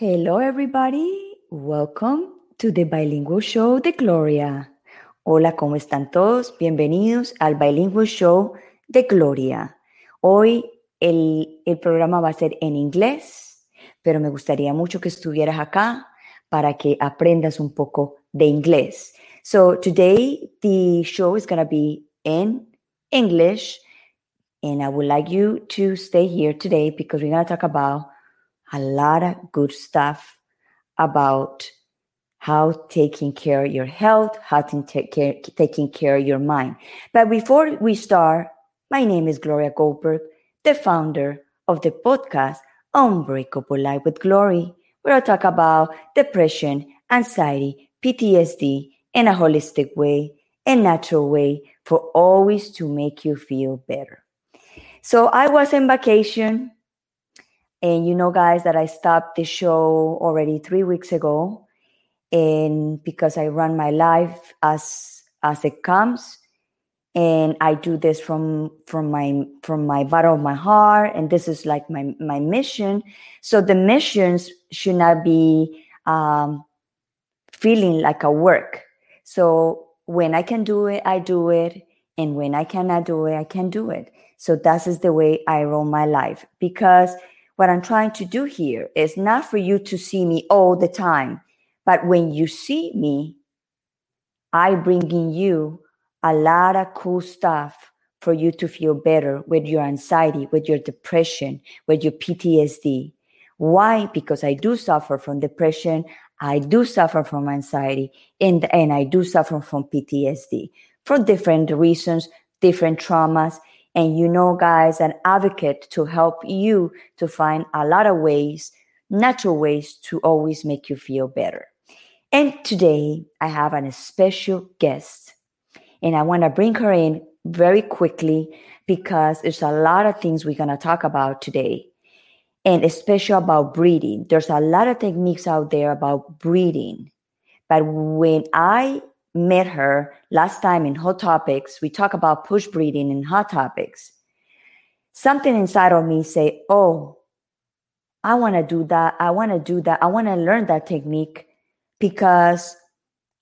Hello, everybody. Welcome to the Bilingual Show de Gloria. Hola, ¿cómo están todos? Bienvenidos al Bilingual Show de Gloria. Hoy el, el programa va a ser en inglés, pero me gustaría mucho que estuvieras acá para que aprendas un poco de inglés. So today the show is going to be in English, and I would like you to stay here today because we're going to talk about a lot of good stuff about how taking care of your health, how to take care, taking care of your mind. But before we start, my name is Gloria Goldberg, the founder of the podcast Unbreakable Life with Glory, where I talk about depression, anxiety, PTSD in a holistic way, a natural way for always to make you feel better. So I was in vacation and you know, guys, that I stopped the show already three weeks ago. And because I run my life as as it comes. And I do this from from my from my bottom of my heart. And this is like my my mission. So the missions should not be um, feeling like a work. So when I can do it, I do it. And when I cannot do it, I can do it. So that is the way I roll my life because what I'm trying to do here is not for you to see me all the time, but when you see me, I bring in you a lot of cool stuff for you to feel better with your anxiety, with your depression, with your PTSD. Why? Because I do suffer from depression. I do suffer from anxiety and, and I do suffer from PTSD for different reasons, different traumas. And you know, guys, an advocate to help you to find a lot of ways, natural ways to always make you feel better. And today I have an special guest, and I want to bring her in very quickly because there's a lot of things we're going to talk about today, and especially about breathing. There's a lot of techniques out there about breathing. But when I met her last time in Hot Topics. We talk about push breathing in Hot Topics. Something inside of me say, "Oh, I want to do that. I want to do that. I want to learn that technique because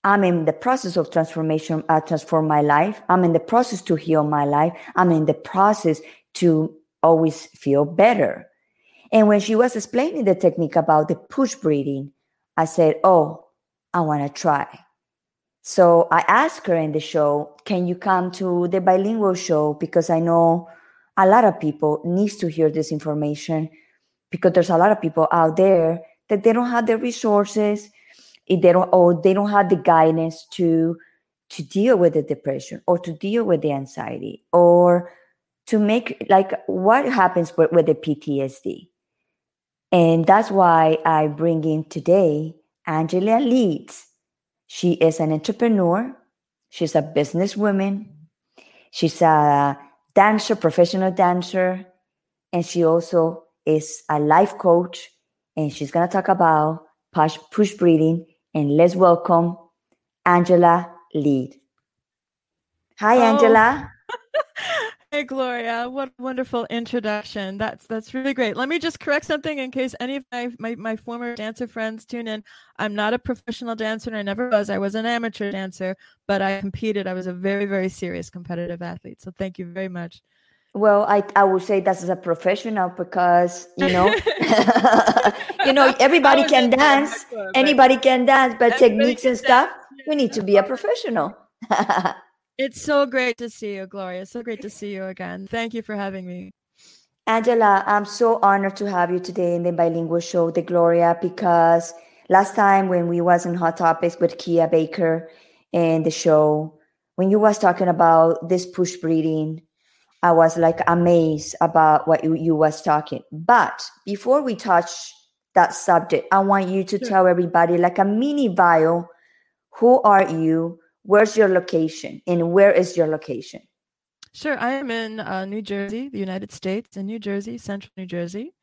I'm in the process of transformation. I uh, transform my life. I'm in the process to heal my life. I'm in the process to always feel better." And when she was explaining the technique about the push breathing, I said, "Oh, I want to try." So I asked her in the show, can you come to the bilingual show? Because I know a lot of people needs to hear this information because there's a lot of people out there that they don't have the resources, if they don't or they don't have the guidance to to deal with the depression or to deal with the anxiety or to make like what happens with, with the PTSD. And that's why I bring in today Angela Leeds. She is an entrepreneur. She's a businesswoman. She's a dancer, professional dancer. And she also is a life coach. And she's going to talk about push, push breathing. And let's welcome Angela Lead. Hi. Angela. Hey Gloria, what a wonderful introduction. That's that's really great. Let me just correct something in case any of my, my, my former dancer friends tune in. I'm not a professional dancer and I never was. I was an amateur dancer, but I competed. I was a very, very serious competitive athlete. So thank you very much. Well, I, I would say that's as a professional because you know you know everybody can dance, anybody can dance, but techniques and stuff, you need to be a professional. It's so great to see you, Gloria. So great to see you again. Thank you for having me. Angela, I'm so honored to have you today in the bilingual show, de Gloria, because last time when we was in Hot Topics with Kia Baker in the show, when you was talking about this push breathing, I was like amazed about what you, you was talking. But before we touch that subject, I want you to sure. tell everybody like a mini bio, who are you? Where's your location and where is your location? Sure. I am in uh, New Jersey, the United States, in New Jersey, central New Jersey.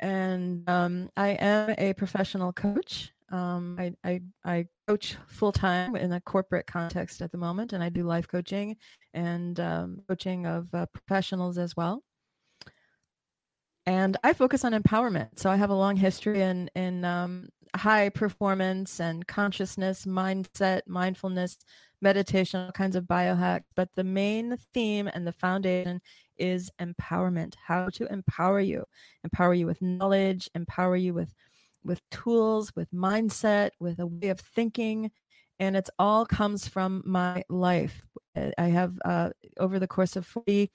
And um, I am a professional coach. Um, I, I, I coach full time in a corporate context at the moment, and I do life coaching and um, coaching of uh, professionals as well. And I focus on empowerment. So I have a long history in in um, high performance and consciousness, mindset, mindfulness, meditation, all kinds of biohacks. But the main theme and the foundation is empowerment. How to empower you, empower you with knowledge, empower you with with tools, with mindset, with a way of thinking. And it's all comes from my life. I have uh, over the course of 40,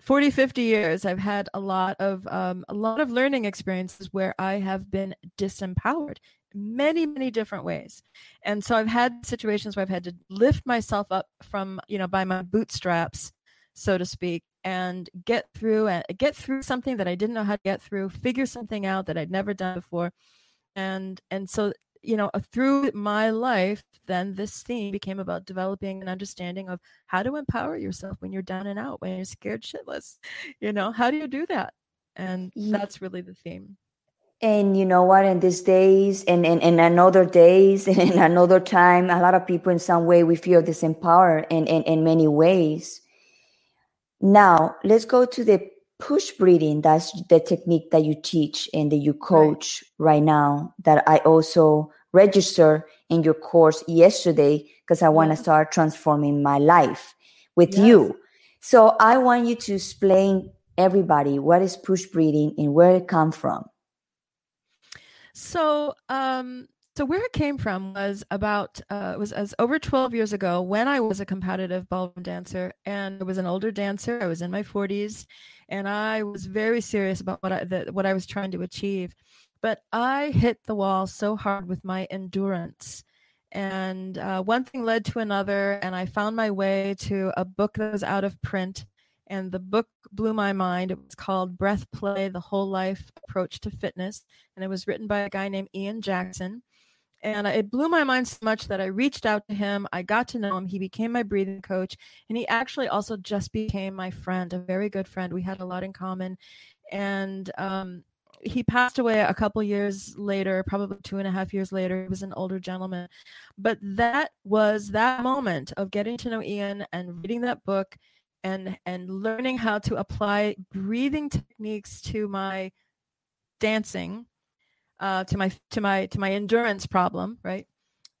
40, 50 years, I've had a lot of um, a lot of learning experiences where I have been disempowered many many different ways and so i've had situations where i've had to lift myself up from you know by my bootstraps so to speak and get through and get through something that I didn't know how to get through, figure something out that I'd never done before. And and so you know through my life then this theme became about developing an understanding of how to empower yourself when you're down and out when you're scared shitless you know how do you do that? And yeah. that's really the theme. And you know what? In these days and in, in, another days and in another time a lot of people in some way we feel disempowered in, in, in many ways. Now, let's go to the push breathing. That's the technique that you teach and that you coach right, right now that I also register in your course yesterday because I want to start transforming my life with yes. you. So I want you to explain everybody what is push breathing and where it come from. So um so where it came from was about uh, was as over 12 years ago when I was a competitive ballroom dancer and I was an older dancer. I was in my 40s, and I was very serious about what I the, what I was trying to achieve. But I hit the wall so hard with my endurance, and uh, one thing led to another, and I found my way to a book that was out of print. And the book blew my mind. It was called Breath Play The Whole Life Approach to Fitness. And it was written by a guy named Ian Jackson and it blew my mind so much that I reached out to him. I got to know him. He became my breathing coach, and he actually also just became my friend, a very good friend. We had a lot in common, and um, he passed away a couple years later, probably two and a half years later. He was an older gentleman, but that was that moment of getting to know Ian and reading that book, and and learning how to apply breathing techniques to my dancing uh, to my to my to my endurance problem, right?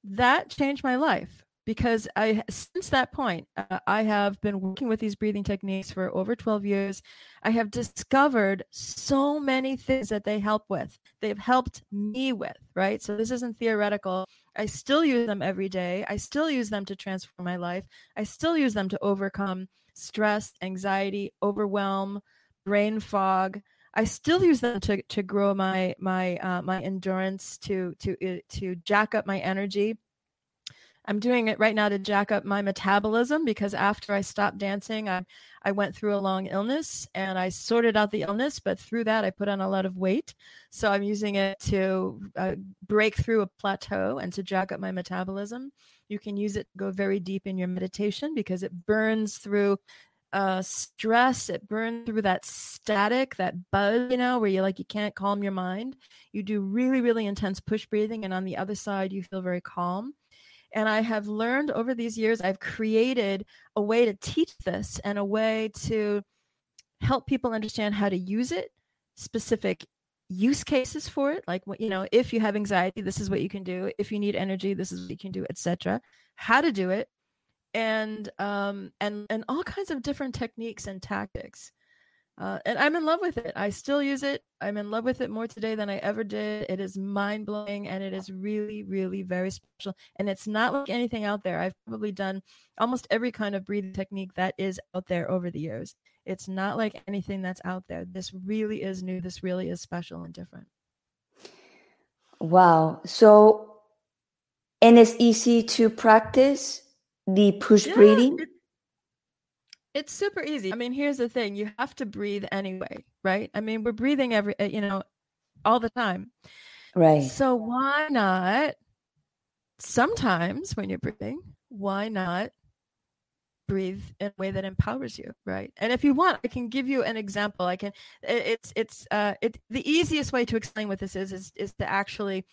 That changed my life because I since that point uh, I have been working with these breathing techniques for over 12 years. I have discovered so many things that they help with. They've helped me with, right? So this isn't theoretical. I still use them every day. I still use them to transform my life. I still use them to overcome stress, anxiety, overwhelm, brain fog. I still use them to to grow my my uh, my endurance to to uh, to jack up my energy. I'm doing it right now to jack up my metabolism because after I stopped dancing, I I went through a long illness and I sorted out the illness, but through that I put on a lot of weight. So I'm using it to uh, break through a plateau and to jack up my metabolism. You can use it to go very deep in your meditation because it burns through uh stress it burns through that static that buzz you know where you like you can't calm your mind. You do really really intense push breathing and on the other side you feel very calm. And i have learned over these years i've created a way to teach this and a way to help people understand how to use it specific use cases for it like you know if you have anxiety this is what you can do. If you need energy this is what you can do etc how to do it and um and and all kinds of different techniques and tactics uh, and i'm in love with it. I still use it. I'm in love with it more today than i ever did. It is mind-blowing and it is really really very special and it's not like anything out there. I've probably done almost every kind of breathing technique that is out there over the years. It's not like anything that's out there. This really is new. This really is special and different. Wow. So and it's easy to practice the push yeah, breathing? It, it's super easy. I mean, here's the thing you have to breathe anyway, right? I mean, we're breathing every, uh, you know, all the time. Right. So why not sometimes when you're breathing, why not breathe in a way that empowers you right and if you want i can give you an example i can it's it's uh it the easiest way to explain what this is is is to actually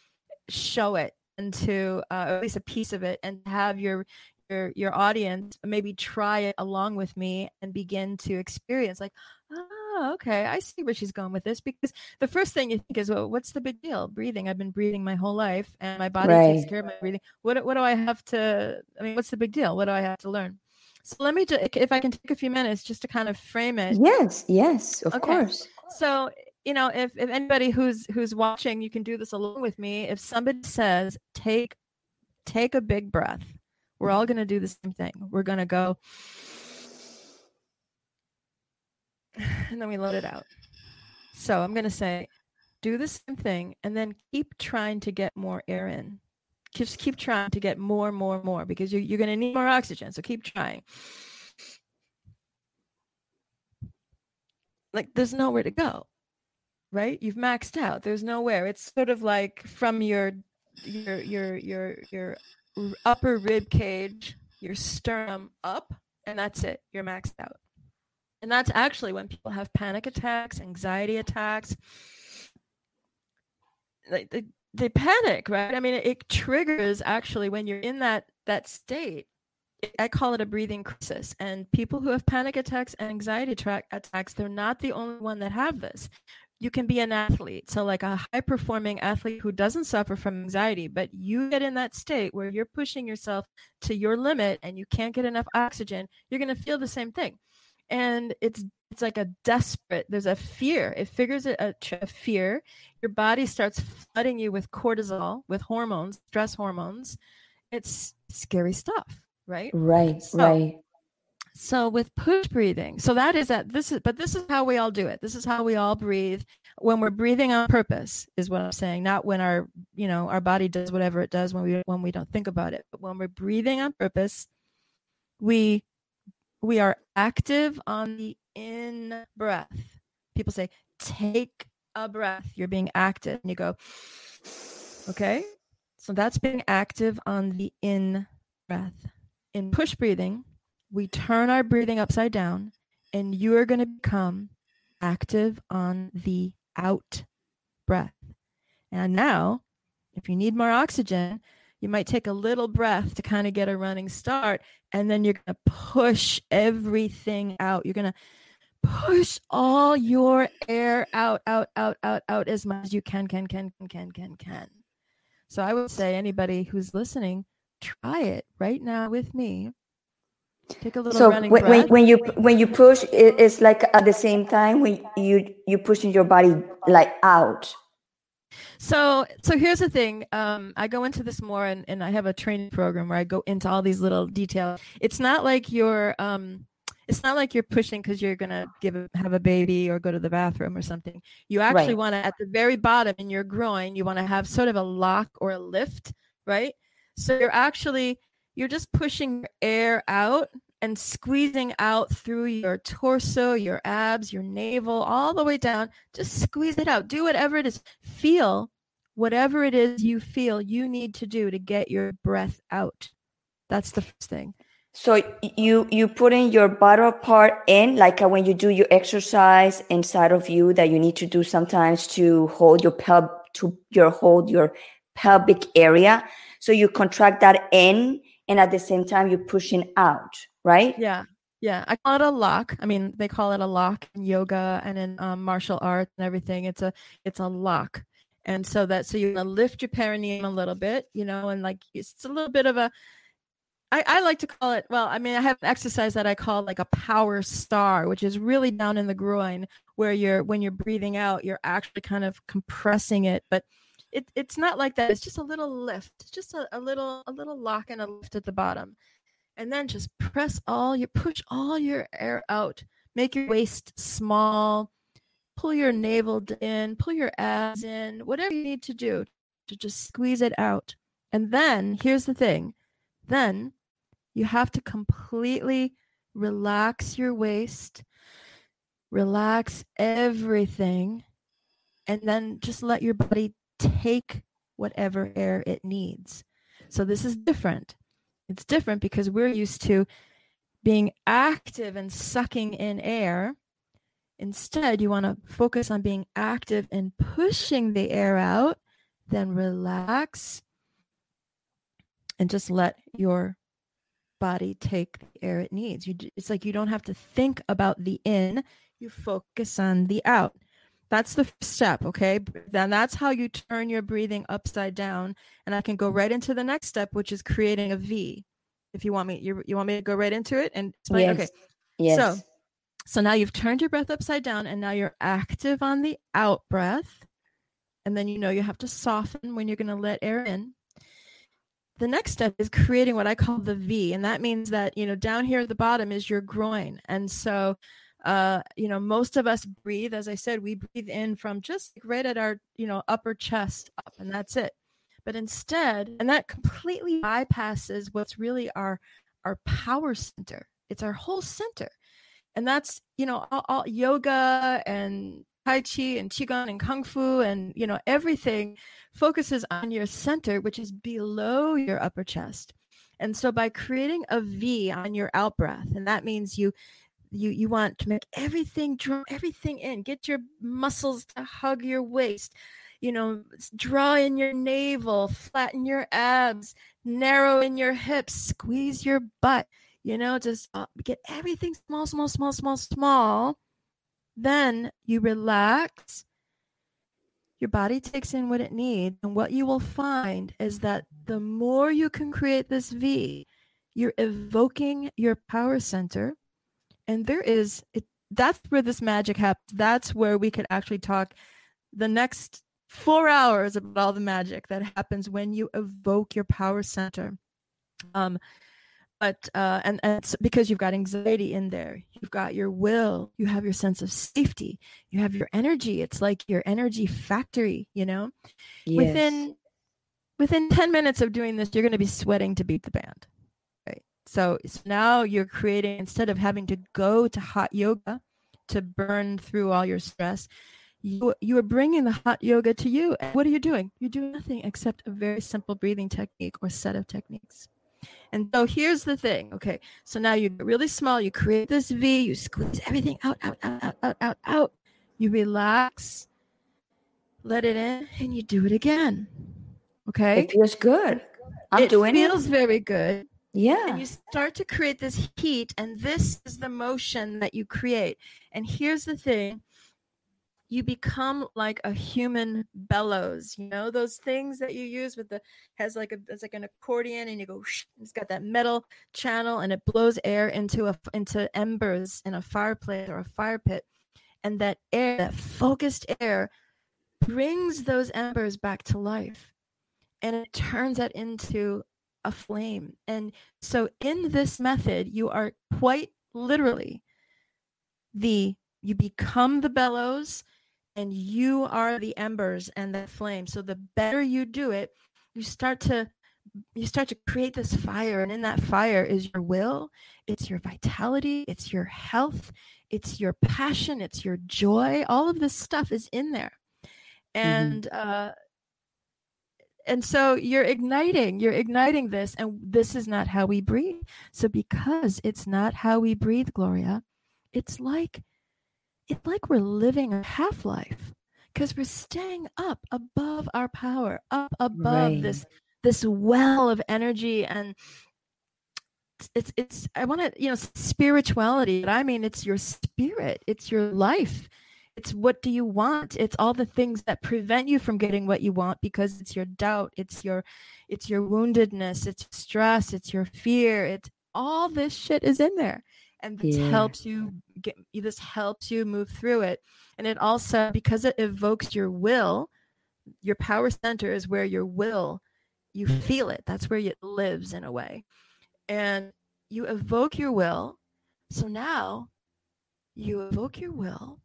show it and to uh, at least a piece of it and have your your your audience maybe try it along with me and begin to experience like oh okay i see where she's going with this because the first thing you think is well what's the big deal? Breathing i've been breathing my whole life and my body right. takes care of my breathing. What what do i have to i mean what's the big deal? What do i have to learn? So let me just if i can take a few minutes just to kind of frame it. Yes yes of okay. course. So you know if, if anybody who's who's watching you can do this along with me. If somebody says take take a big breath we're all going to do the same thing. We're going to go and then we let it out. So i'm going to say do the same thing and then keep trying to get more air in. Just keep trying to get more more more because you're, you're going to need more oxygen so keep trying. Like there's nowhere to go right? You've maxed out. There's nowhere. It's sort of like from your your your your your upper rib cage your sternum up and that's it you're maxed out. And that's actually when people have panic attacks anxiety attacks. They, they, they panic right? I mean it, it triggers actually when you're in that that state I call it a breathing crisis. And people who have panic attacks and anxiety attacks, they're not the only one that have this you can be an athlete. So, like a high performing athlete who doesn't suffer from anxiety, but you get in that state where you're pushing yourself to your limit and you can't get enough oxygen, you're going to feel the same thing. And it's it's like a desperate. There's a fear. It figures it a, a fear. Your body starts flooding you with cortisol, with hormones, stress hormones. It's scary stuff, right? Right, so, right. So with push breathing, so that is that this is but this is how we all do it. This is how we all breathe when we're breathing on purpose is what I'm saying, not when our, you know, our body does whatever it does when we when we don't think about it. But when we're breathing on purpose, we we are active on the in breath. People say take a breath. You're being active and you go okay? So that's being active on the in breath. In push breathing, we turn our breathing upside down, and you are going to become active on the out breath. And now, if you need more oxygen, you might take a little breath to kind of get a running start, and then you're going to push everything out. You're going to push all your air out, out, out, out, out as much as you can, can, can, can, can, can, can. So I would say anybody who's listening, try it right now with me. Take a little so running when, breath. when you when you push, it, it's like at the same time when you you pushing your body like out. So so here's the thing. Um, I go into this more, and, and I have a training program where I go into all these little details. It's not like you're um, it's not like you're pushing because you're gonna give a, have a baby or go to the bathroom or something. You actually right. want to at the very bottom in your groin, you want to have sort of a lock or a lift, right? So you're actually you're just pushing air out and squeezing out through your torso, your abs, your navel, all the way down. Just squeeze it out. Do whatever it is. Feel whatever it is you feel you need to do to get your breath out. That's the first thing. So you you putting your bottom part in, like uh, when you do your exercise inside of you that you need to do sometimes to hold your pelv to your hold your pelvic area. So you contract that in and at the same time you're pushing out, right? Yeah. Yeah, I call it a lock. I mean, they call it a lock in yoga and in um, martial arts and everything. It's a it's a lock, and so that so you lift your perineum a little bit, you know, and like it's a little bit of a. I, I like to call it. Well, I mean, I have an exercise that I call like a power star, which is really down in the groin, where you're when you're breathing out, you're actually kind of compressing it, but it, it's not like that. It's just a little lift, just a, a little a little lock and a lift at the bottom, and then just press all you push all your air out. Make your waist small. Pull your navel in. Pull your abs in. Whatever you need to do to just squeeze it out. And then here's the thing. Then you have to completely relax your waist, relax everything, and then just let your body take whatever air it needs. So this is different. It's different because we're used to being active and sucking in air. Instead, you want to focus on being active and pushing the air out then relax and just let your body take the air it needs. You, it's like you don't have to think about the in, you focus on the out. That's the step, okay? Then that's how you turn your breathing upside down. And I can go right into the next step, which is creating a V. If you want me, you, you want me to go right into it and explain? Yes. Okay. Yes. So, so now you've turned your breath upside down, and now you're active on the out breath. And then you know you have to soften when you're going to let air in. The next step is creating what I call the V, and that means that you know down here at the bottom is your groin, and so uh, you know, most of us breathe, as I said, we breathe in from just right at our, you know, upper chest up, and that's it. But instead, and that completely bypasses what's really our our power center. It's our whole center, and that's you know, all, all yoga and tai chi and qigong and kung fu and you know everything focuses on your center, which is below your upper chest. And so by creating a V on your out breath, and that means you you you want to make everything draw everything in get your muscles to hug your waist you know draw in your navel flatten your abs narrow in your hips squeeze your butt you know just uh, get everything small small small small small. Then you relax. Your body takes in what it needs and what you will find is that the more you can create this v you're evoking your power center and there is it that's where this magic happens that's where we could actually talk the next four hours about all the magic that happens when you evoke your power center. Um but uh and and because you've got anxiety in there you've got your will you have your sense of safety you have your energy. It's like your energy factory you know? Yes. within within 10 minutes of doing this you're going to be sweating to beat the band so, so now you're creating, instead of having to go to hot yoga to burn through all your stress, you, you are bringing the hot yoga to you. And what are you doing? You're doing nothing except a very simple breathing technique or set of techniques. And so here's the thing. Okay. So now you get really small. You create this V. You squeeze everything out, out, out, out, out, out, out. You relax, let it in, and you do it again. Okay. It feels good. I'm it doing it. feels very good. Yeah. And you start to create this heat, and this is the motion that you create. And here's the thing you become like a human bellows you know those things that you use with the has like a it's like an accordion and you go it's got that metal channel and it blows air into a into embers in a fireplace or a fire pit and that air that focused air brings those embers back to life and it turns that into a flame. And so in this method, you are quite literally the you become the bellows and you are the embers and the flame. So the better you do it, you start to you start to create this fire and in that fire is your will, it's your vitality, it's your health, it's your passion, it's your joy. All of this stuff is in there. Mm-hmm. And mm-hmm. uh and so you're igniting you're igniting this and this is not how we breathe. So because it's not how we breathe gloria it's like it's like we're living a half life because we're staying up above our power up above right. this this well of energy. And it's it's i want to you know spirituality but i mean it's your spirit it's your life it's what do you want? It's all the things that prevent you from getting what you want because it's your doubt it's your it's your woundedness it's stress it's your fear it's all this shit is in there. And this yeah. helps you get this helps you move through it. And it also because it evokes your will your power center is where your will you mm. feel it. That's where it lives in a way. And you evoke your will. So now you evoke your will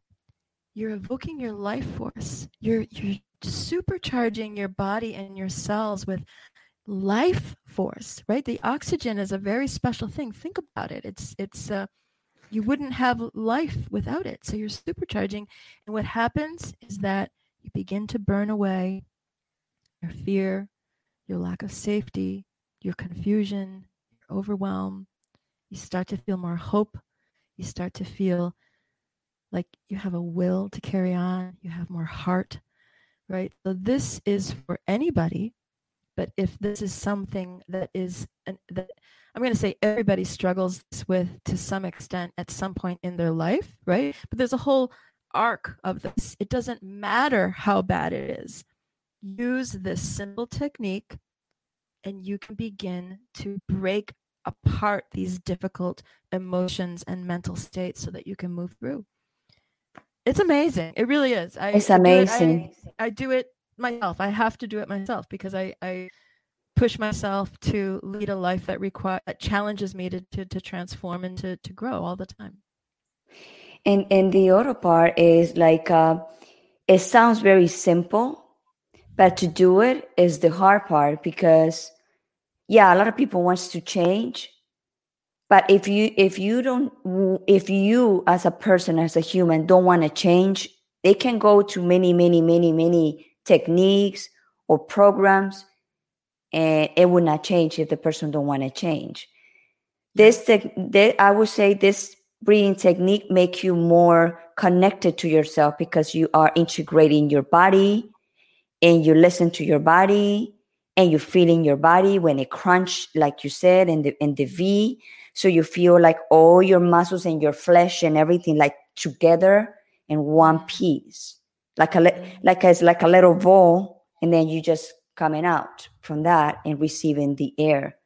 you're evoking your life force. You're you're supercharging your body and your cells with life force, right? The oxygen is a very special thing. Think about it. It's it's uh you wouldn't have life without it. So you're supercharging and what happens is that you begin to burn away your fear, your lack of safety, your confusion, your overwhelm. You start to feel more hope. You start to feel like you have a will to carry on, you have more heart, right? So this is for anybody, but if this is something that is an, that I'm going to say everybody struggles with to some extent at some point in their life, right? But there's a whole arc of this. It doesn't matter how bad it is. Use this simple technique and you can begin to break apart these difficult emotions and mental states so that you can move through. It's amazing. It really is. I, it's amazing. I do, it, I, I do it myself. I have to do it myself because I, I push myself to lead a life that require that challenges me to, to, to transform and to, to grow all the time. And and the other part is like uh, it sounds very simple, but to do it is the hard part because yeah, a lot of people wants to change, but if you if you don't if you as a person as a human don't want to change, they can go to many many many many techniques or programs and it would not change if the person don't want to change. This, te- i would say this breathing technique make you more connected to yourself because you are integrating your body and you listen to your body and you feel in your body when it crunch like you said in the in the v so you feel like all your muscles and your flesh and everything like together in one piece. Like a like as like a little ball and then you just coming out from that and receiving the air.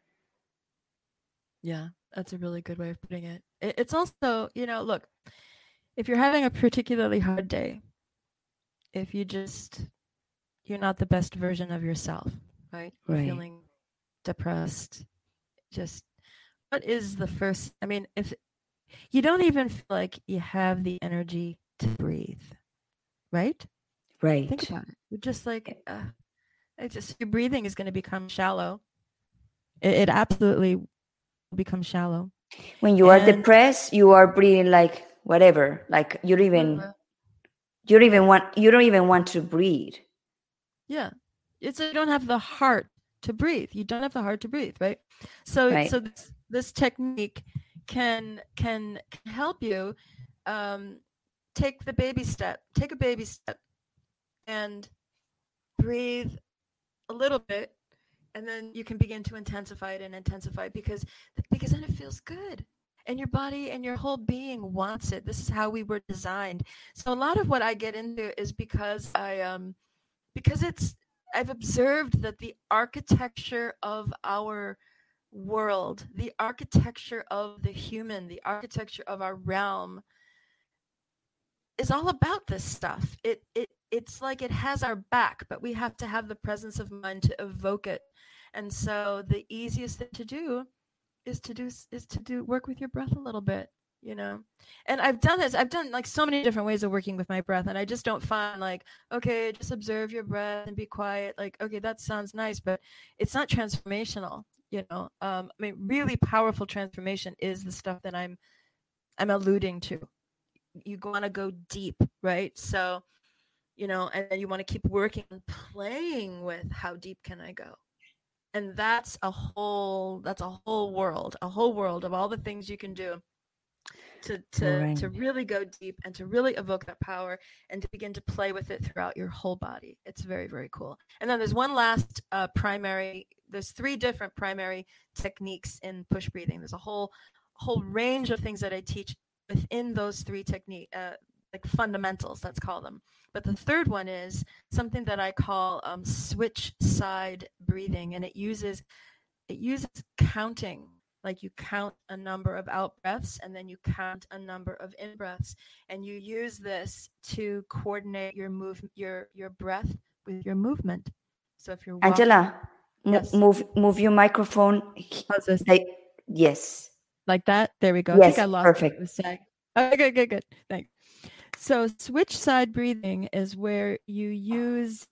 Yeah that's a really good way of putting it. It's also you know look if you're having a particularly hard day if you just you're not the best version of yourself right, right. feeling depressed just what is the first i mean if you don't even feel like you have the energy to breathe right? Right. Think about it. You're just like, uh, it's just your breathing is going to become shallow. It, it absolutely will become shallow. When you and, are depressed, you are breathing like whatever. Like you don't even, you don't even want, you don't even want to breathe. Yeah, it's you don't have the heart to breathe. You don't have the heart to breathe, right? So, right. so this, this technique can can help you um, take the baby step, take a baby step and breathe a little bit and then you can begin to intensify it and intensify it because because then it feels good. And your body and your whole being wants it. This is how we were designed. So a lot of what i get into is because i um because it's i've observed that the architecture of our world the architecture of the human the architecture of our realm is all about this stuff. It it it's like it has our back, but we have to have the presence of mind to evoke it. And so the easiest thing to do is to do is to do work with your breath a little bit, you know. And I've done this. I've done like so many different ways of working with my breath, and I just don't find like okay, just observe your breath and be quiet. Like okay, that sounds nice, but it's not transformational. You know, um, I mean, really powerful transformation is the stuff that I'm I'm alluding to you want to go deep, right? So, you know, and then you want to keep working and playing with how deep can I go? And that's a whole that's a whole world, a whole world of all the things you can do to to right. to really go deep and to really evoke that power and to begin to play with it throughout your whole body. It's very very cool. And then there's one last uh, primary. There's three different primary techniques in push breathing. There's a whole whole range of things that I teach within those three technique uh, like fundamentals let's call them but the third one is something that i call um, switch side breathing and it uses it uses counting like you count a number of out breaths and then you count a number of in breaths and you use this to coordinate your move your your breath with your movement so if you're walking, angela yes. move move your microphone? Like, yes like that. There we go. Yes, I think I lost perfect. It okay, good, good, good. Thanks. So switch side breathing is where you use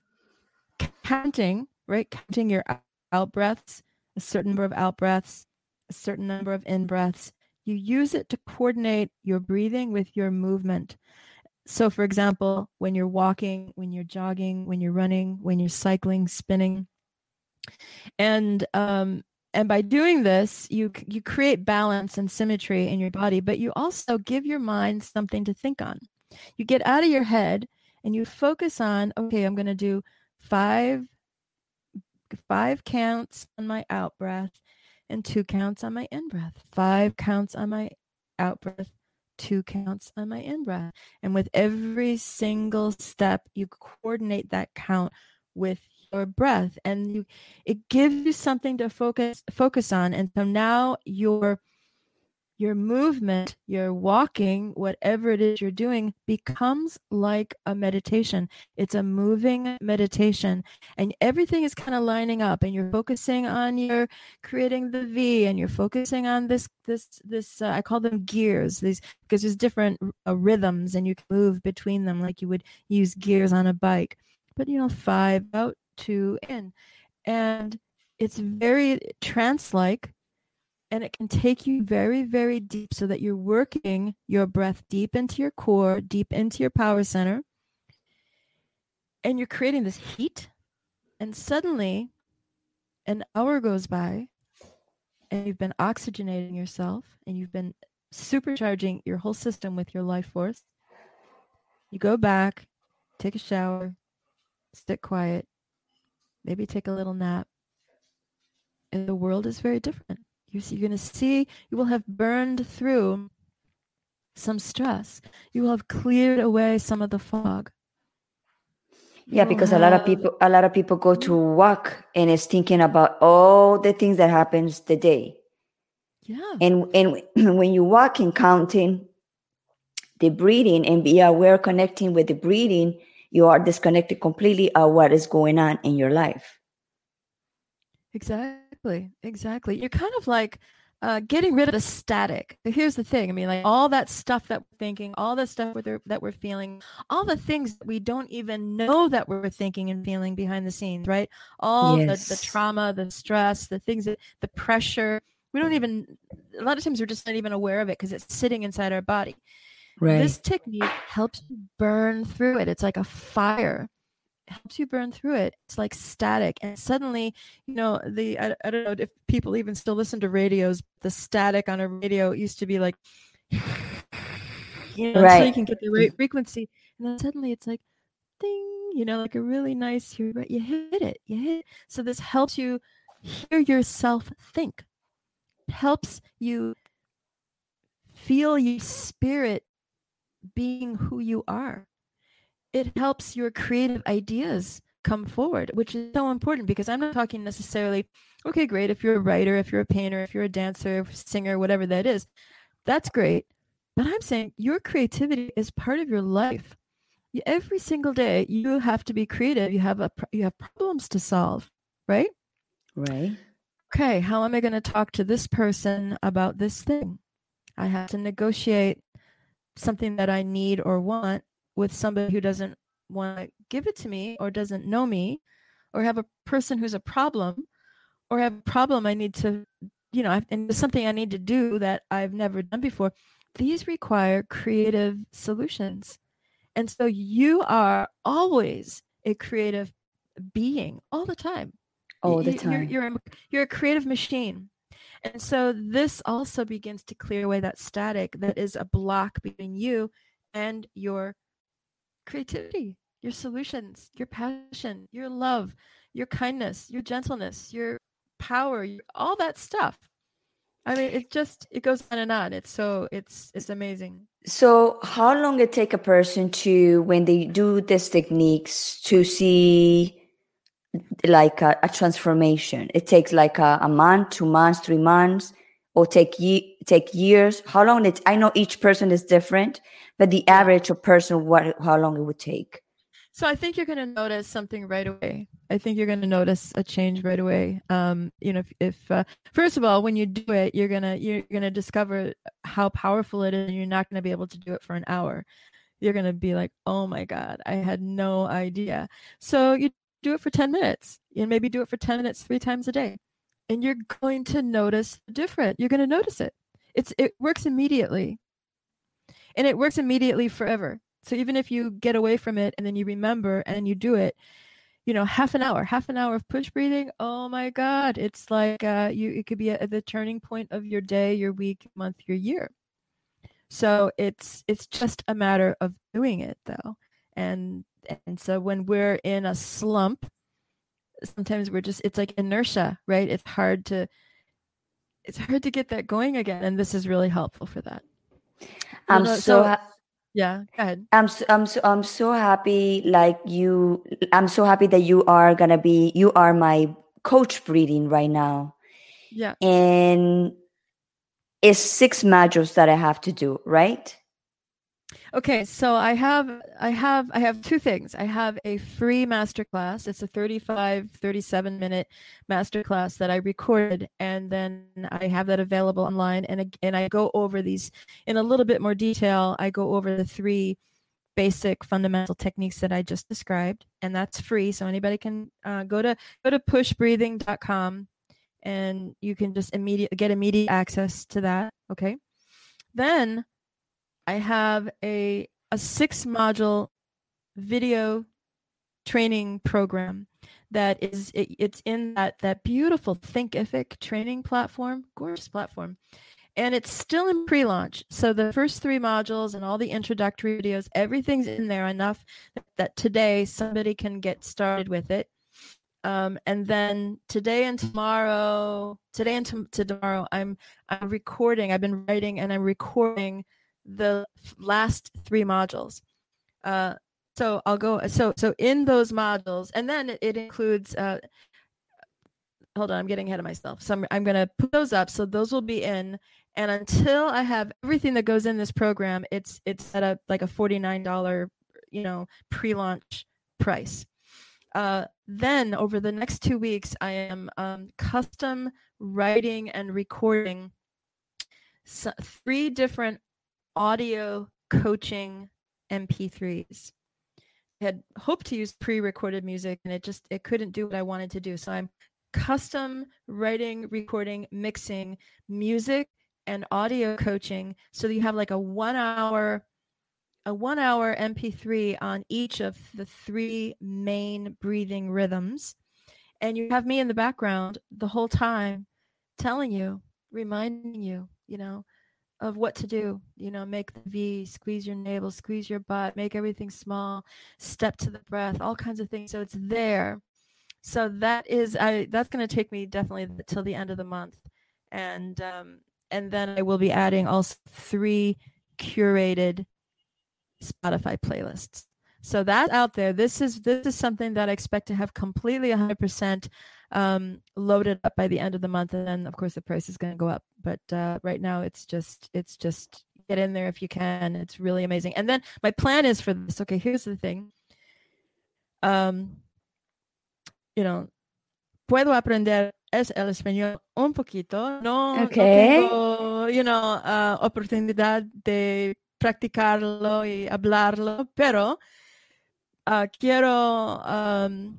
counting, right? Counting your out breaths, a certain number of out breaths, certain number of in breaths. You use it to coordinate your breathing with your movement. So, for example, when you're walking, when you're jogging, when you're running, when you're cycling, spinning, and um, and by doing this you you create balance and symmetry in your body but you also give your mind something to think on you get out of your head and you focus on, okay, I'm going to do five five counts on my out breath and two counts on my in breath. Five counts on my out breath, two counts on my in breath. And with every single step, you coordinate that count with your breath and you it gives you something to focus focus on and so now you're your movement, your walking, whatever it is you're doing, becomes like a meditation. It's a moving meditation, and everything is kind of lining up. And you're focusing on your creating the V, and you're focusing on this, this, this. Uh, I call them gears. These because there's different uh, rhythms, and you can move between them like you would use gears on a bike. But you know, five out, two in, and it's very trance-like and it can take you very, very deep so that you're working your breath deep into your core, deep into your power center. And you're creating this heat. And suddenly, an hour goes by, and you've been oxygenating yourself, and you've been supercharging your whole system with your life force. You go back, take a shower, sit quiet, maybe take a little nap. And the world is very different. You're going to see, you will have burned through some stress. You will have cleared away some of the fog. Yeah, because have... a lot of people, a lot of people go to work and is thinking about all the things that happens the day. Yeah. And and when you walk and counting the breathing and be aware, connecting with the breathing, you are disconnected completely of what is going on in your life. Exactly. Exactly. Exactly. You're kind of like uh, getting rid of the static. Here's the thing. I mean, like all that stuff that we're thinking, all the stuff that we're feeling, all the things that we don't even know that we're thinking and feeling behind the scenes, right? All yes. the, the trauma, the stress, the things that the pressure. We don't even. A lot of times we're just not even aware of it because it's sitting inside our body. Right. This technique helps burn through it. It's like a fire helps you burn through it. It's like static. And suddenly, you know, the I, I don't know if people even still listen to radios, the static on a radio used to be like you know, right. until you can get the right frequency. And then suddenly it's like ding, you know, like a really nice you you hit it. You hit it. So this helps you hear yourself think. It helps you feel your spirit being who you are it helps your creative ideas come forward, which is so important because I'm not talking necessarily, okay, great, if you're a writer, if you're a painter, if you're a dancer, singer, whatever that is, that's great. But I'm saying your creativity is part of your life. Every single day, you have to be creative. You have a you have problems to solve, right? Right. Okay, how am I going to talk to this person about this thing? I have to negotiate something that I need or want with somebody who doesn't want to give it to me or doesn't know me or have a person who's a problem or have a problem I need to, you know, and it's something I need to do that I've never done before. These require creative solutions. And so you are always a creative being all the time. All the time. You're, you're, a, you're a creative machine. And so this also begins to clear away that static that is a block between you and your creativity, your solutions, your passion, your love, your kindness, your gentleness, your power, all that stuff. I mean, it just it goes on and on. It's so it's it's amazing. So, how long it take a person to when they do these techniques to see like a, a transformation? It takes like a, a, month, two months, three months, or take ye- take years. How long it? I know each person is different, but the average of person what how long it would take. So i think you're going to notice something right away. I think you're going to notice a change right away. Um, you know if, if uh, first of all when you do it you're going to you're going to discover how powerful it is and you're not going to be able to do it for an hour. You're going to be like oh my god i had no idea. So you do it for 10 minutes and maybe do it for 10 minutes three times a day and you're going to notice different you're going to notice it. It's it works immediately and it works immediately forever. So even if you get away from it and then you remember and you do it, you know, half an hour, half an hour of push breathing. Oh my God, it's like uh, you. It could be at the turning point of your day, your week, month, your year. So it's it's just a matter of doing it though, and and so when we're in a slump sometimes we're just it's like inertia right it's hard to it's hard to get that going again and this is really helpful for that i'm so, so yeah go ahead. I'm so, i'm so i'm so happy like you i'm so happy that you are gonna be you are my coach breathing right now. Yeah. And it's six modules that i have to do right Okay, so I have I have I have two things. I have a free masterclass. It's a 35 37 minute masterclass that I recorded and then I have that available online and and I go over these in a little bit more detail. I go over the three basic fundamental techniques that I just described and that's free so anybody can uh, go to go to pushbreathing.com and you can just immediate get immediate access to that, okay? Then I have a a six module video training program that is it, it's in that that beautiful thinkific training platform gorgeous platform. And it's still in pre-launch. So the first three modules and all the introductory videos everything's in there enough that today somebody can get started with it. Um, and then today and tomorrow today and to, to tomorrow i'm i'm recording. I've been writing and i'm recording the last three modules. Uh, so I'll go. So so in those modules, and then it includes. Uh, hold on, I'm getting ahead of myself. So I'm, I'm going to put those up. So those will be in. And until I have everything that goes in this program, it's it's at a like a forty nine dollar, you know, pre launch price. Uh, then over the next two weeks, I am um, custom writing and recording so three different audio coaching MP3s. I had hoped to use pre-recorded music and it just it couldn't do what I wanted to do. So I'm custom writing, recording, mixing music and audio coaching so that you have like a 1 hour a 1 hour MP3 on each of the three main breathing rhythms and you have me in the background the whole time telling you reminding you you know of what to do. You know, make the V, squeeze your navel, squeeze your butt, make everything small, step to the breath, all kinds of things. So it's there. So that is, I that's going to take me definitely till the end of the month, and um, and then I will be adding also three curated Spotify playlists. So that's out there. This is this is something that I expect to have completely 100% um, loaded up by the end of the month, and then of course the price is going to go up. But uh, right now, it's just it's just get in there if you can. It's really amazing. And then my plan is for this. Okay, here's the thing. Um, you know, puedo aprender es el español un poquito. No, okay. no tengo, you know, uh, oportunidad de practicarlo y hablarlo, pero uh, quiero um,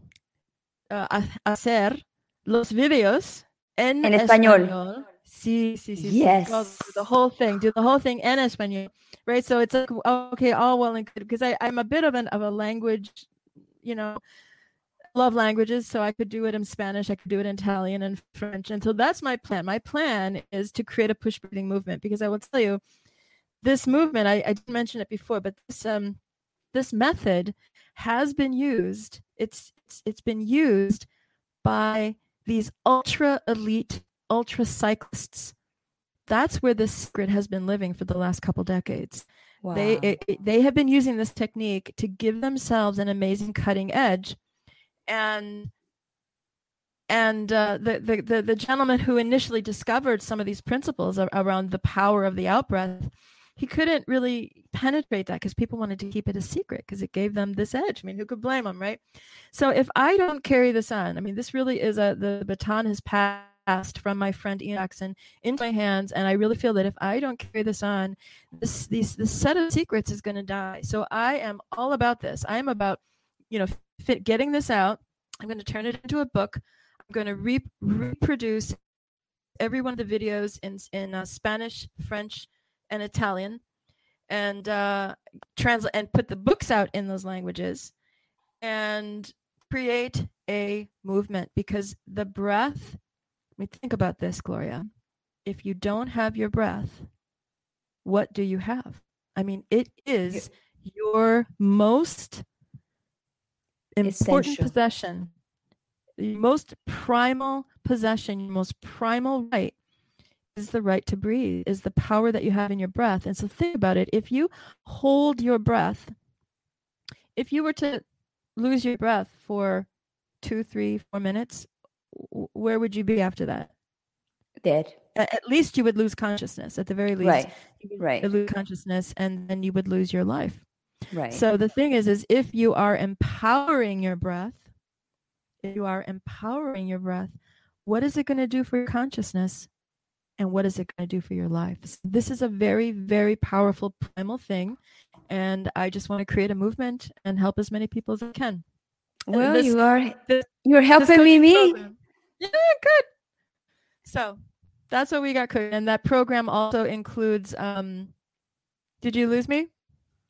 uh, hacer los videos en, en español. español. Sí, sí, sí. Yes. the whole thing, do the whole thing in español, right? So it's like okay, all well and good because I I'm a bit of an of a language, you know, love languages, so I could do it in Spanish, I could do it in Italian and French, and so that's my plan. My plan is to create a push breathing movement because I will tell you, this movement I, I didn't mention it before, but this um this method has been used. It's it's, been used by these ultra elite ultra cyclists. That's where this secret has been living for the last couple decades. Wow. They it, it, they have been using this technique to give themselves an amazing cutting edge, and and uh, the, the, the the gentleman who initially discovered some of these principles around the power of the out breath he couldn't really penetrate that because people wanted to keep it a secret because it gave them this edge. I mean, who could blame them, right? So if I don't carry this on, I mean, this really is a the baton has passed from my friend Ian Jackson into my hands, and I really feel that if I don't carry this on, this these this set of secrets is going to die. So I am all about this. I am about you know fit, getting this out. I'm going to turn it into a book. I'm going to re- reproduce every one of the videos in in uh, Spanish, French, and Italian, and uh, translate and put the books out in those languages, and create a movement because the breath. I mean, think about this, Gloria. If you don't have your breath, what do you have? I mean, it is your most important Essential. possession, the most primal possession, your most primal right is the right to breathe, is the power that you have in your breath. And so think about it. If you hold your breath, if you were to lose your breath for two, three, four minutes, where would you be after that? Dead. At least you would lose consciousness. At the very least, Right. you would Right. lose consciousness, and then you would lose your life. Right. So the thing is, is if you are empowering your breath, if you are empowering your breath, what is it going to do for your consciousness? And what is it going to do for your life? So This is a very, very powerful primal thing. And I just want to create a movement and help as many people as I can. And well, this- you are this- you're helping me. Me. Yeah, good. So that's what we got cooking. And that program also includes um did you lose me?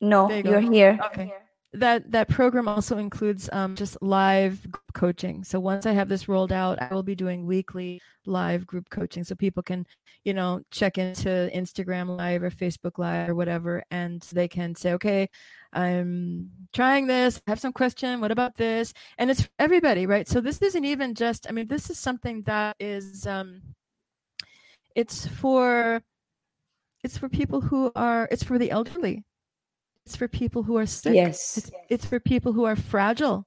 No, you you're here. Okay. That that program also includes um, just live coaching. So once I have this rolled out, I will be doing weekly live group coaching, so people can, you know, check into Instagram Live or Facebook Live or whatever, and they can say, okay, I'm trying this. I have some question. What about this? And it's everybody, right? So this isn't even just. I mean, this is something that is. Um, it's for. It's for people who are. It's for the elderly. It's for people who are sick. Yes. It's, it's for people who are fragile.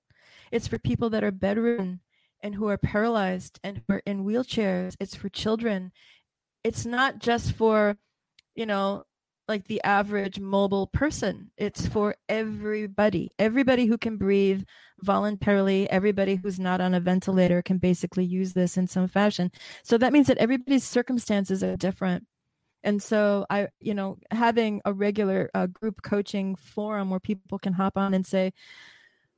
It's for people that are bedridden and who are paralyzed and who are in wheelchairs. It's for children. It's not just for, you know, like the average mobile person. It's for everybody. Everybody who can breathe voluntarily, everybody who's not on a ventilator can basically use this in some fashion. So that means that everybody's circumstances are different and so i you know having a regular uh, group coaching forum where people can hop on and say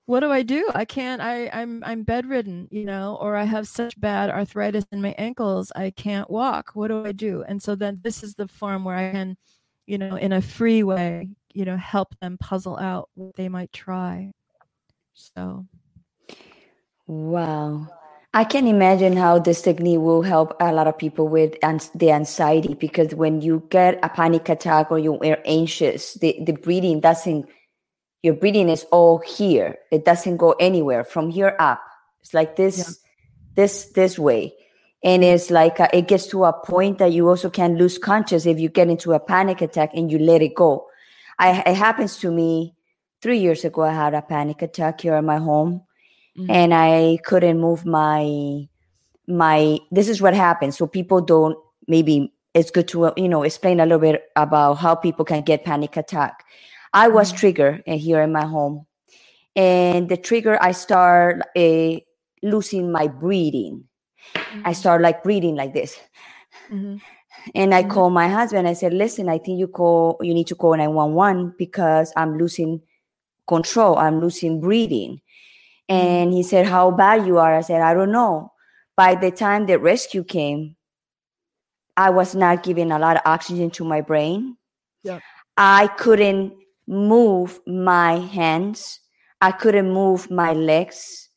what do i do? I can't i i'm i'm bedridden you know or i have such bad arthritis in my ankles i can't walk. What do i do? And so then this is the forum where i can you know in a free way you know help them puzzle out what they might try. So. Wow. I can imagine how this technique will help a lot of people with the anxiety because when you get a panic attack or you are anxious, the, the breathing doesn't, your breathing is all here. It doesn't go anywhere from here up. It's like this, Yeah. this, this way. And it's like uh, it gets to a point that you also can lose conscious if you get into a panic attack and you let it go. I, it happens to me three years ago. I had a panic attack here at my home Mhm. and I couldn't move my my this is what happens. So people don't maybe it's good to you know explain a little bit about how people can get panic attack. I was Mhm. triggered uh, here in my home. And the trigger i start uh, losing my breathing. I start like breathing like this. Mhm. and i Mhm. called my husband. I said listen i think you call you need to call 911 because i'm losing control. I'm losing breathing and he said how bad you are i said i don't know by the time the rescue came i was not giving a lot of oxygen to my brain Yep. i couldn't move my hands i couldn't move my legs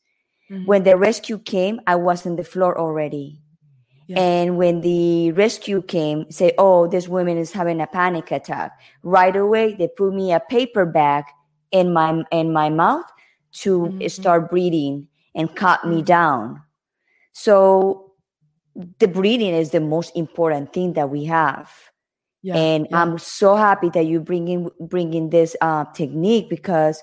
Mhm. when the rescue came i was on the floor already Yeah. and when the rescue came say oh this woman is having a panic attack right away they put me a paper bag in my in my mouth to Mhm. start breathing and cut me Mhm. down so the breathing is the most important thing that we have yeah. and yeah. i'm so happy that you bring bringing bringing this uh, technique because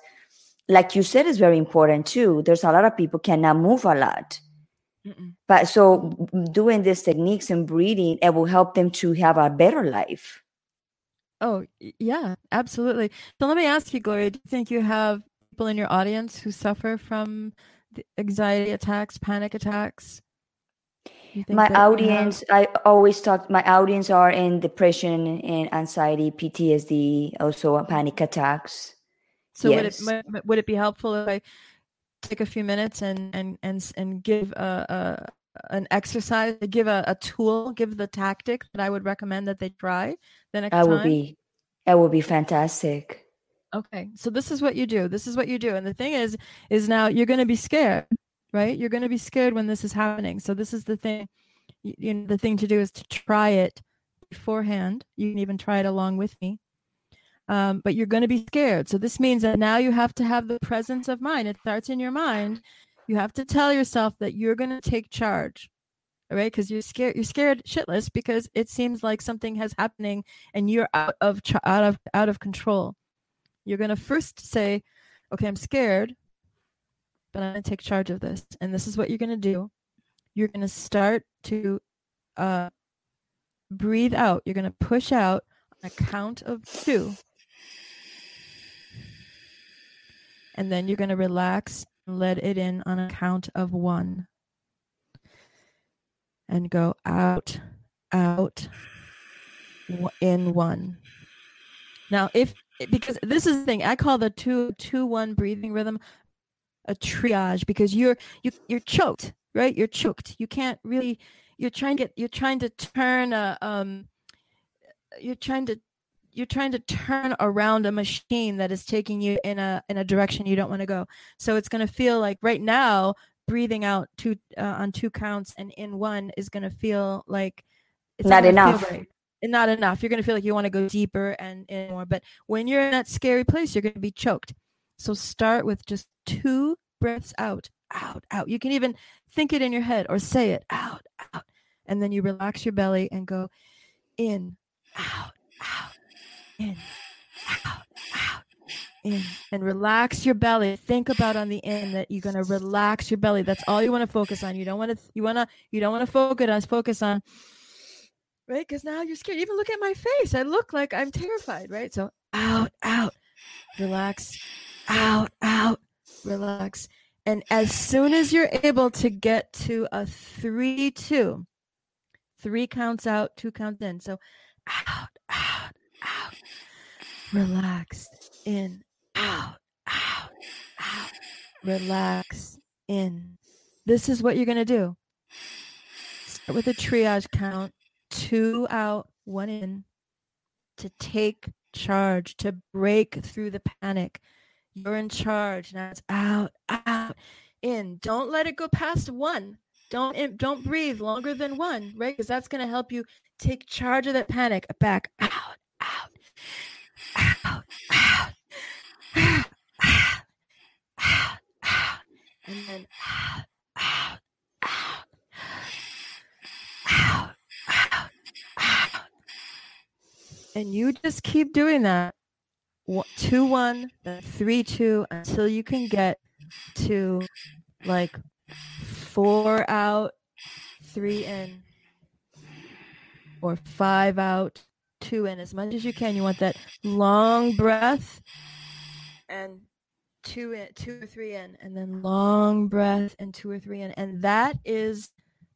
like you said is very important too there's a lot of people cannot move a lot Mm-mm. but so doing these techniques and breathing it will help them to have a better life Oh, yeah, absolutely. So let me ask you, Gloria, do you think you have people in your audience who suffer from anxiety attacks, panic attacks? My that you have- audience i always talk my audience are in depression and anxiety ptsd also panic attacks So would it would it be helpful if I take a few minutes and and and and give a, a an exercise, give a, a tool, give the tactic that I would recommend that they try the next that time? would be that would be fantastic Okay, so this is what you do. This is what you do. And the thing is, is now you're going to be scared, right? You're going to be scared when this is happening. So this is the thing. You, know, the thing to do is to try it beforehand. You can even try it along with me. um, but you're going to be scared. So this means that now you have to have the presence of mind. It starts in your mind. You have to tell yourself that you're going to take charge. All right, because you're scared. You're scared shitless because it seems like something has happening and you're out of out of out of control. You're going to first say, "Okay, I'm scared, but I'm going to take charge of this." And this is what you're going to do. You're going to start to uh, breathe out. You're going to push out on a count of two. and then you're going to relax and let it in on a count of one and go out out in one now if because this is the thing i call the two two one breathing rhythm a triage because you're you you're choked right? You're choked. You can't really you're trying to get you're trying to turn a um you're trying to you're trying to turn around a machine that is taking you in a in a direction you don't want to go. So it's going to feel like right now breathing out two uh, on two counts and in one is going to feel like it's not, not enough. right. Not enough you're going to feel like you want to go deeper and in more but when you're in that scary place you're going to be choked so start with just two breaths out out out you can even think it in your head or say it out out and then you relax your belly and go in out out in, out, out, in, and relax your belly. Think about on the in that you're gonna relax your belly. That's all you want to focus on. You don't want to. You wanna. You don't want to focus on. Focus on. Right, because now you're scared. Even look at my face. I look like I'm terrified. Right. So out, out, relax, out, out, relax. And as soon as you're able to get to a three, two, three counts out, two counts in. So out, out, out. Relax in, out, out, out. Relax in. This is what you're going to do. Start with a triage count two out, one in to take charge, to break through the panic. You're in charge. Now it's out, out, in. Don't let it go past one. Don't don't breathe longer than one, right? Because that's going to help you take charge of that panic. Back out, out, out, out, out, out, out, and then out, out, out, out, out, out. And you just keep doing that. Two, one, then three, two, until you can get to like four out, three in, or five out, two in as much as you can. You want that long breath and two in, two or three in, and then long breath and two or three in. And that is,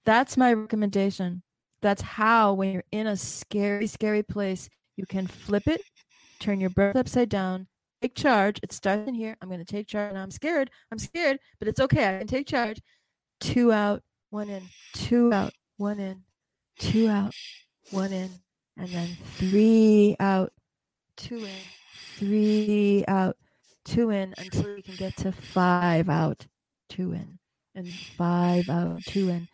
that's my recommendation. That's how, when you're in a scary, scary place, you can flip it, turn your breath upside down, take charge. It starts in here. I'm going to take charge. And I'm scared. I'm scared, but it's okay. I can take charge. Two out, one in, two out, one in, two out, one in, and then three out, two in, three out, two in until you can get to five out, two in, and five out, two in.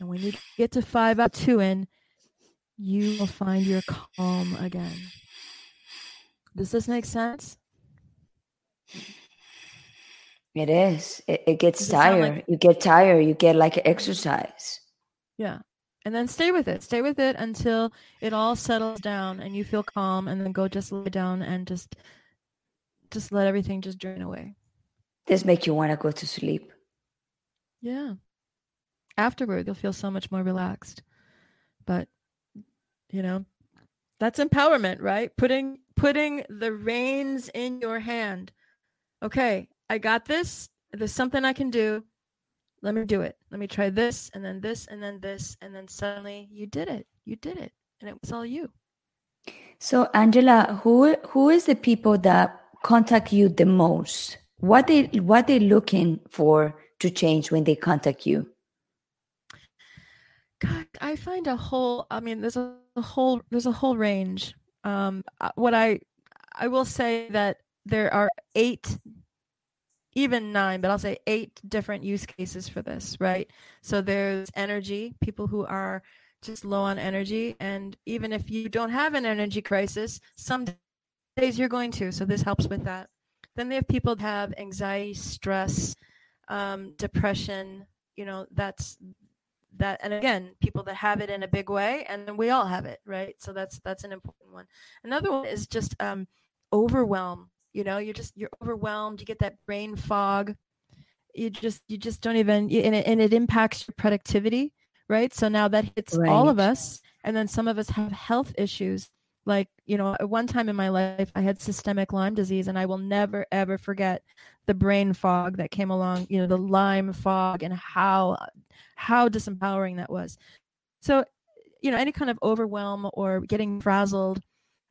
And when you get to five out, two in, you will find your calm again. Does this make sense? It is. It, it gets tired. Like- you get tired. You get like exercise. Yeah and then stay with it stay with it until it all settles down and you feel calm and then go just lay down and just just let everything just drain away this make you want to go to sleep yeah afterward you'll feel so much more relaxed but you know that's empowerment right putting putting the reins in your hand okay i got this there's something i can do let me do it. Let me try this and then this and then this. And then suddenly you did it. You did it. And it was all you. So Angela, who who is the people that contact you the most? What they what they looking for to change when they contact you? God, I find a whole I mean there's a, a whole there's a whole range. Um uh, what I I will say that there are eight even nine, but I'll say eight different use cases for this, right? So there's energy, people who are just low on energy. And even if you don't have an energy crisis, some days you're going to, so this helps with that. Then they have people that have anxiety, stress, um, depression. You know, that's that and again people that have it in a big way and then we all have it right? So that's that's an important one. Another one is just um overwhelm you know you're just you're overwhelmed you get that brain fog. You just you just don't even and it, and it impacts your productivity right? So now that hits right. all of us and then some of us have health issues like you know at one time in my life i had systemic lyme disease and i will never ever forget the brain fog that came along you know the lyme fog and how how disempowering that was. So you know any kind of overwhelm or getting frazzled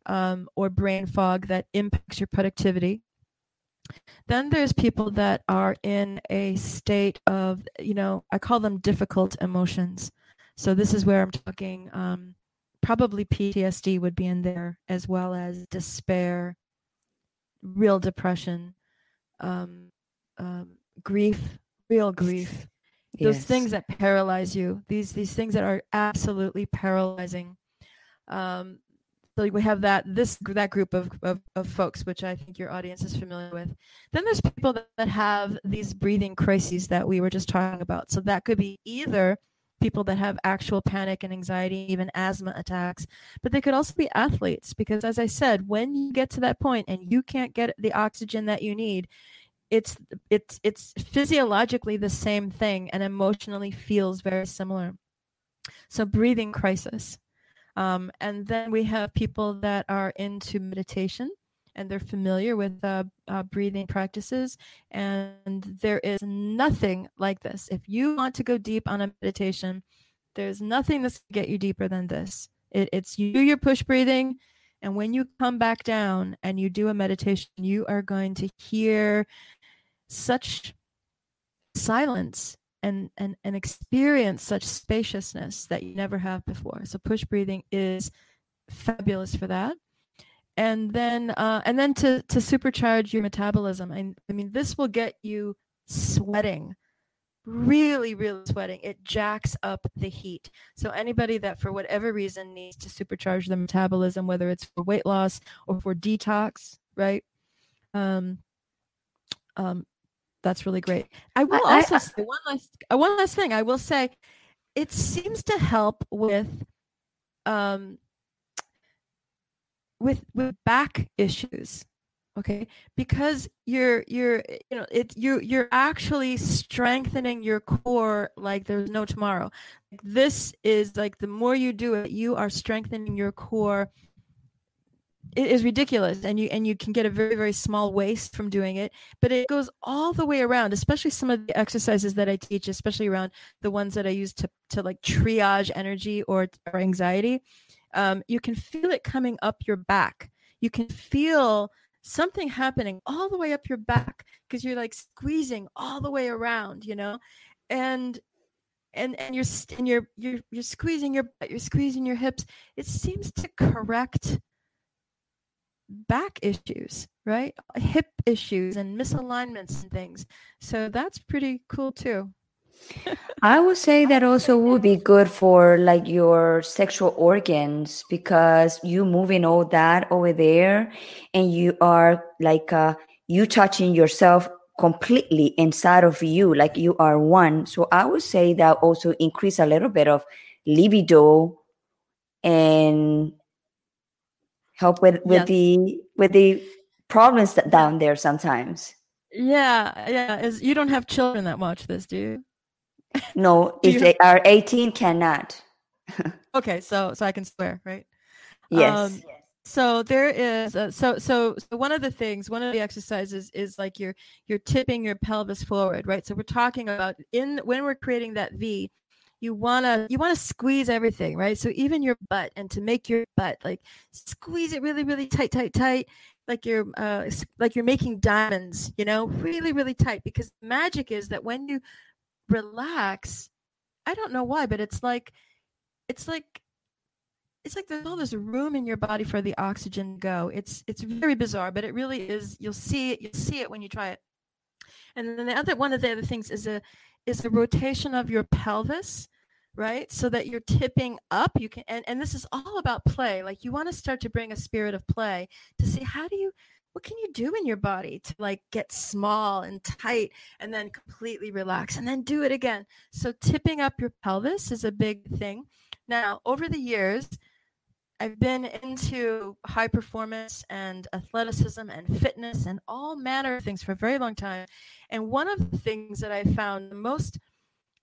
um, or brain fog that impacts your productivity then there's people that are in a state of you know i call them difficult emotions. So this is where i'm talking um, probably PTSD would be in there, as well as despair, real depression, um, um, grief, real grief. Those yes. things that paralyze you. These these things that are absolutely paralyzing. Um, so we have that this that group of, of, of folks, which I think your audience is familiar with. Then there's people that, that have these breathing crises that we were just talking about. So that could be either people that have actual panic and anxiety, even asthma attacks. But they could also be athletes because, as I said, when you get to that point and you can't get the oxygen that you need, it's it's it's physiologically the same thing and emotionally feels very similar. So breathing crisis. Um, and then we have people that are into meditation and they're familiar with uh, uh, breathing practices. And there is nothing like this. If you want to go deep on a meditation, there's nothing that's going to get you deeper than this. It, it's you do your push breathing. And when you come back down and you do a meditation, you are going to hear such silence and, and, and experience such spaciousness that you never have before. So, push breathing is fabulous for that and then uh, and then to to supercharge your metabolism. I, I mean, this will get you sweating, really, really sweating. It jacks up the heat. So anybody that for whatever reason needs to supercharge the metabolism, whether it's for weight loss or for detox, right? Um, um, that's really great. I will I, also I, say one last uh, one last thing. I will say, it seems to help with um with with back issues okay? Because you're you're you know it you you're actually strengthening your core like there's no tomorrow. This is like the more you do it you are strengthening your core. It is ridiculous and you and you can get a very very small waist from doing it but it goes all the way around especially some of the exercises that i teach especially around the ones that i use to to like triage energy or, or anxiety um, you can feel it coming up your back. You can feel something happening all the way up your back because you're like squeezing all the way around, you know, and and and you're and you're you're you're squeezing your butt, you're squeezing your hips. It seems to correct back issues, right? Hip issues and misalignments and things. So that's pretty cool too. I would say that also would be good for like your sexual organs because you moving all that over there and you are like uh, you touching yourself completely inside of you like you are one. So i would say that also increase a little bit of libido and help with with yes. the with the problems that down there sometimes. Yeah yeah is you don't have children that watch this do you no, if they are 18, cannot. okay, so so I can swear, right? Yes. Um, so there is a, so so so one of the things, one of the exercises is like you're you're tipping your pelvis forward, right? So we're talking about in when we're creating that V, you wanna you wanna squeeze everything, right? So even your butt, and to make your butt like squeeze it really really tight, tight, tight, like you're uh, like you're making diamonds, you know, really really tight. Because magic is that when you relax i don't know why but it's like it's like it's like there's all this room in your body for the oxygen to go it's it's very bizarre but it really is you'll see it you'll see it when you try it and then the other one of the other things is a is a rotation of your pelvis right? So that you're tipping up. You can, and, and this is all about play. Like you want to start to bring a spirit of play to see how do you, what can you do in your body to like get small and tight and then completely relax and then do it again. So tipping up your pelvis is a big thing. Now, over the years, I've been into high performance and athleticism and fitness and all manner of things for a very long time. And one of the things that I found the most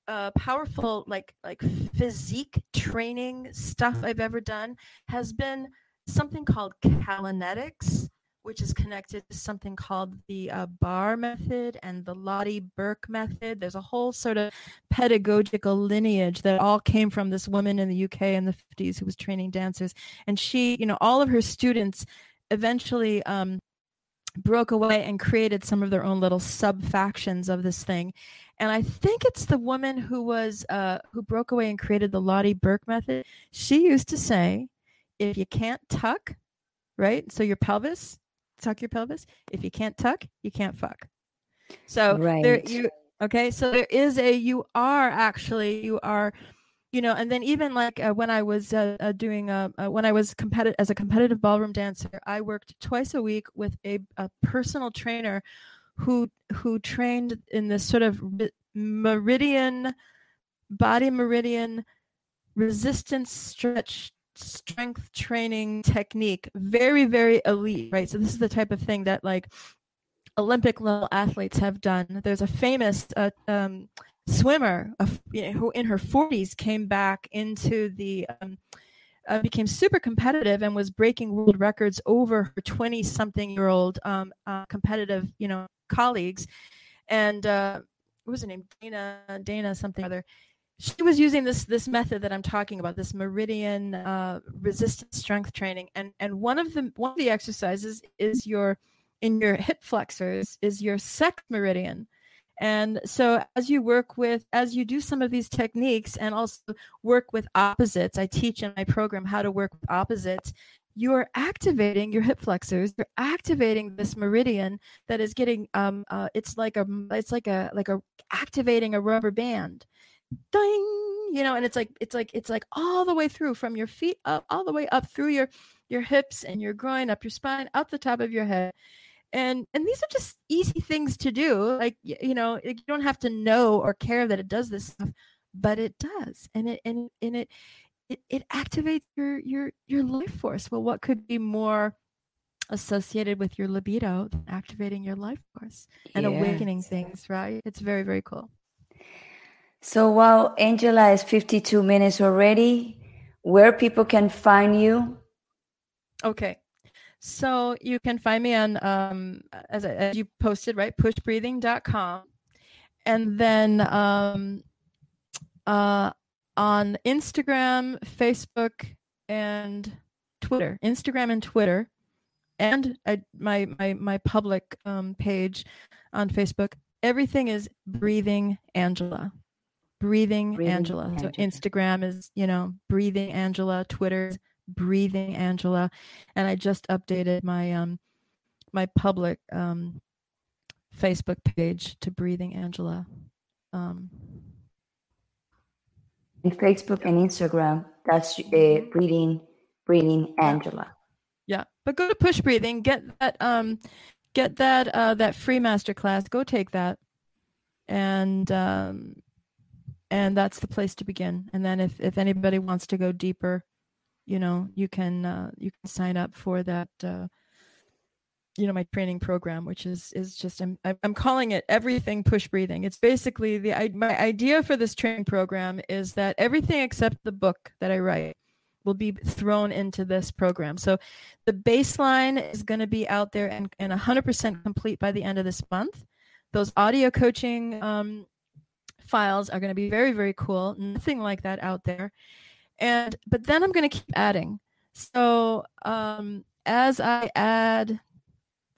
uh, powerful like like physique training stuff I've ever done has been something called Callanetics, which is connected to something called the uh, Barre method and the Lotte Berk method. There's a whole sort of pedagogical lineage that all came from this woman in the UK in the 50s who was training dancers, and she, you know, all of her students eventually um, broke away and created some of their own little sub factions of this thing and I think it's the woman who was uh, who broke away and created the Lotte Berk method. She used to say, if you can't tuck, right? So your pelvis, tuck your pelvis. If you can't tuck, you can't fuck. So right. there you okay. So there is a you are actually you are you know and then even like uh, when i was uh, uh, doing uh, uh, when i was competitive as a competitive ballroom dancer i worked twice a week with a, a personal trainer who who trained in this sort of meridian body meridian resistance stretch strength training technique very very elite right so this is the type of thing that like olympic level athletes have done there's a famous uh, um, swimmer you know, who in her 40s came back into the um, uh, became super competitive and was breaking world records over her 20 something year old um, uh, competitive you know colleagues, and uh, what was her name? Dana, Dana something or other. She was using this this method that I'm talking about, this meridian uh, resistance strength training, and and one of the one of the exercises is your in your hip flexors is your sex meridian. And so, as you work with, as you do some of these techniques and also work with opposites, I teach in my program how to work with opposites you're activating your hip flexors you're activating this meridian that is getting um uh, it's like a it's like a like a activating a rubber band ding you know and it's like it's like it's like all the way through from your feet up all the way up through your your hips and your groin up your spine up the top of your head. And and these are just easy things to do like you know you don't have to know or care that it does this stuff but it does. And it and, and it it, it activates your your your life force. Well what could be more associated with your libido than activating your life force and awakening things right? It's very very cool so while angela is 52 minutes already where people can find you okay so you can find me on um as, as you posted right pushbreathing.com and then um uh on Instagram, Facebook, and Twitter. Instagram and Twitter, and I, my my my public um, page on Facebook. Everything is breathing Angela. Breathing, breathing Angela. Angela. So Instagram is you know breathing Angela. Twitter breathing Angela, and I just updated my um my public um Facebook page to breathing Angela. Um, and Facebook and Instagram. That's uh, breathing, breathing Angela. Yeah, but go to Push Breathing. Get that um, get that uh, that free masterclass. Go take that, and um, and that's the place to begin. And then if if anybody wants to go deeper, you know, you can uh, you can sign up for that. Uh, you know my training program which is is just i'm i'm calling it everything push breathing it's basically the I, my idea for this training program is that everything except the book that i write will be thrown into this program so the baseline is going to be out there and, and 100% complete by the end of this month those audio coaching um, files are going to be very very cool nothing like that out there and but then i'm going to keep adding so um, as i add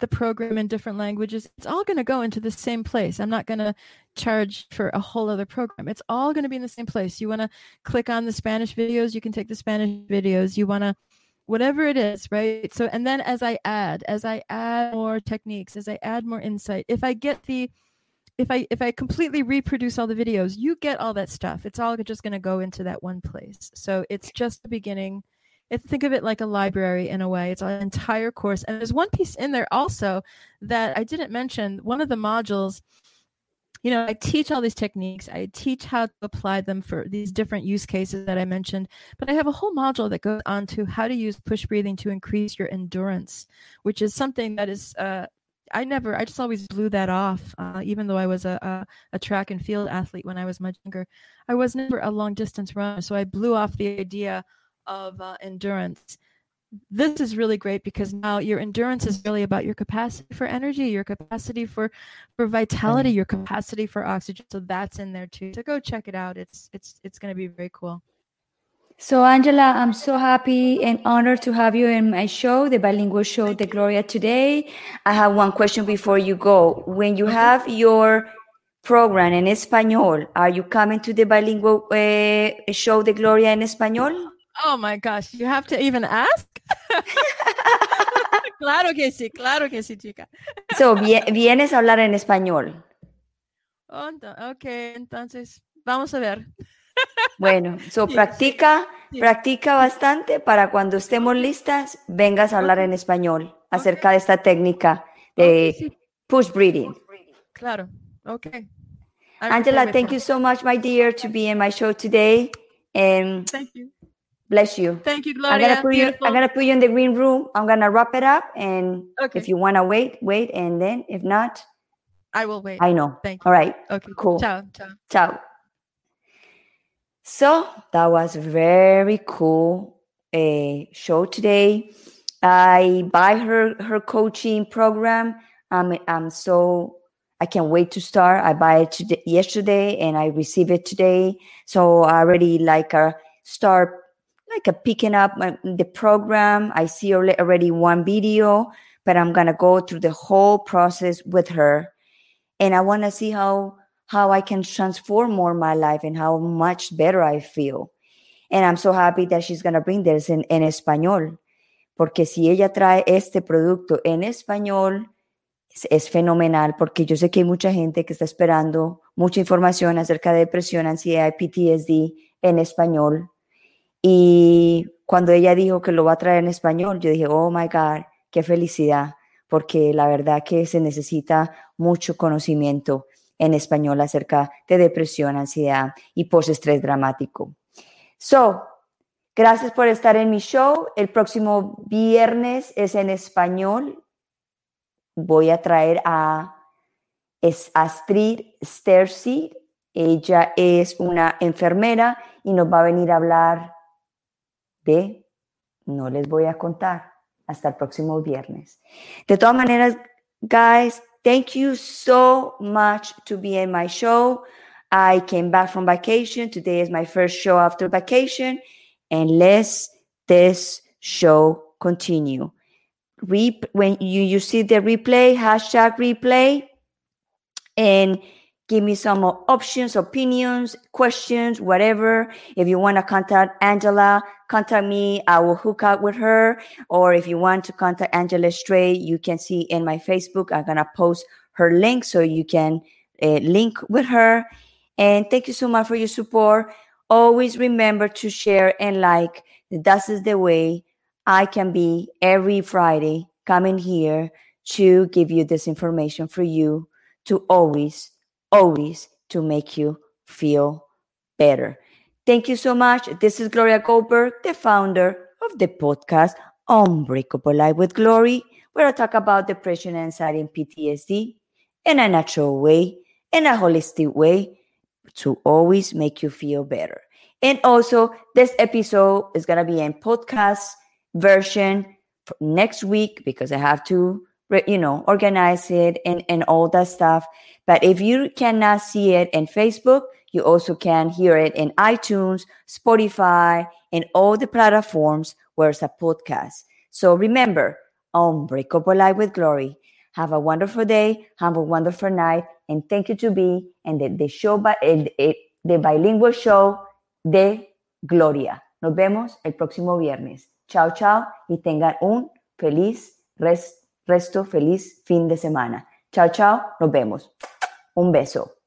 the program in different languages, it's all going to go into the same place. I'm not going to charge for a whole other program. It's all going to be in the same place. You want to click on the Spanish videos, you can take the Spanish videos. You want to whatever it is, right? So and then as I add, as I add more techniques, as I add more insight, if I get the if I if I completely reproduce all the videos, you get all that stuff. It's all just going to go into that one place. So it's just the beginning. It, think of it like a library in a way. It's an entire course, and there's one piece in there also that I didn't mention. One of the modules you know, I teach all these techniques. I teach how to apply them for these different use cases that I mentioned. But I have a whole module that goes on to how to use push breathing to increase your endurance, which is something that is. Uh, I never, I just always blew that off. Uh, even though I was a, a, a track and field athlete when I was much younger, I was never a long distance runner. So I blew off the idea of uh, endurance this is really great because now your endurance is really about your capacity for energy your capacity for for vitality your capacity for oxygen so that's in there too so go check it out it's it's it's going to be very cool so angela i'm so happy and honored to have you in my show the bilingual show de Gloria today i have one question before you go when you have your program in espanol are you coming to the bilingual uh, show de Gloria in espanol Oh my gosh, you have to even ask? claro que sí, claro que sí, chica. so, vienes a hablar en español. Ok, entonces vamos a ver. Bueno, so practica, practica bastante para cuando estemos listas, vengas a hablar en español acerca de esta técnica de push breathing. Claro, ok. Angela, thank you so much, my dear, to be in my show today. And thank you. Bless you. Thank you, Gloria. I'm gonna put you. I'm gonna put you in the green room. I'm gonna wrap it up, and okay. if you wanna wait, wait, and then if not, I will wait. I know. Thank you. All right. Okay. Cool. Ciao. Ciao. Ciao. So that was very cool a show today. I buy her her coaching program. I'm I'm so I can't wait to start. I buy it today, yesterday and I receive it today. So I already like a start like a picking up my, the program. I see already one video, but I'm gonna go through the whole process with her, and I want to see how how I can transform more my life and how much better I feel. And I'm so happy that she's gonna bring this in, en español, porque si ella trae este producto en español es, fenomenal, porque yo sé que hay mucha gente que está esperando mucha información acerca de depresión, ansiedad, PTSD en español y cuando ella dijo que lo va a traer en español, yo dije, oh my God, qué felicidad, porque la verdad que se necesita mucho conocimiento en español acerca de depresión, ansiedad y postestrés dramático. So, gracias por estar en mi show. El próximo viernes es en español. Voy a traer a Astrid Stercy. Ella es una enfermera y nos va a venir a hablar de no les voy a contar hasta el próximo viernes. De todas maneras, guys, thank you so much to be in my show. I came back from vacation. Today is my first show after vacation. And let's this show continue. Re- when you, you see the replay, hashtag replay, and give me some options, opinions, questions, whatever. If you want to contact Angela, contact me. I will hook up with her. Or if you want to contact Angela straight, you can see in my Facebook. I'm going to post her link so you can uh, link with her. And thank you so much for your support. Always remember to share and like. That is the way I can be every Friday coming here to give you this information for you to always always to make you feel better. Thank you so much. This is Gloria Goldberg, the founder of the podcast Unbreakable Life with Glory, where I talk about depression, anxiety, and PTSD in a natural way, in a holistic way, to always make you feel better. And also, this episode is going to be in podcast version next week because I have to, you know, organize it and, and all that stuff. But if you cannot see it in Facebook, you also can hear it in iTunes, Spotify, and all the platforms where it's a podcast. So remember, Unbreakable Life with Glory. Have a wonderful day, have a wonderful night, and thank you to be and the, the show, el, el, the bilingual show de Gloria. Nos vemos el próximo viernes. Chao, chao, y tengan un feliz rest, resto, feliz fin de semana. Chao, chao, nos vemos. Un beso.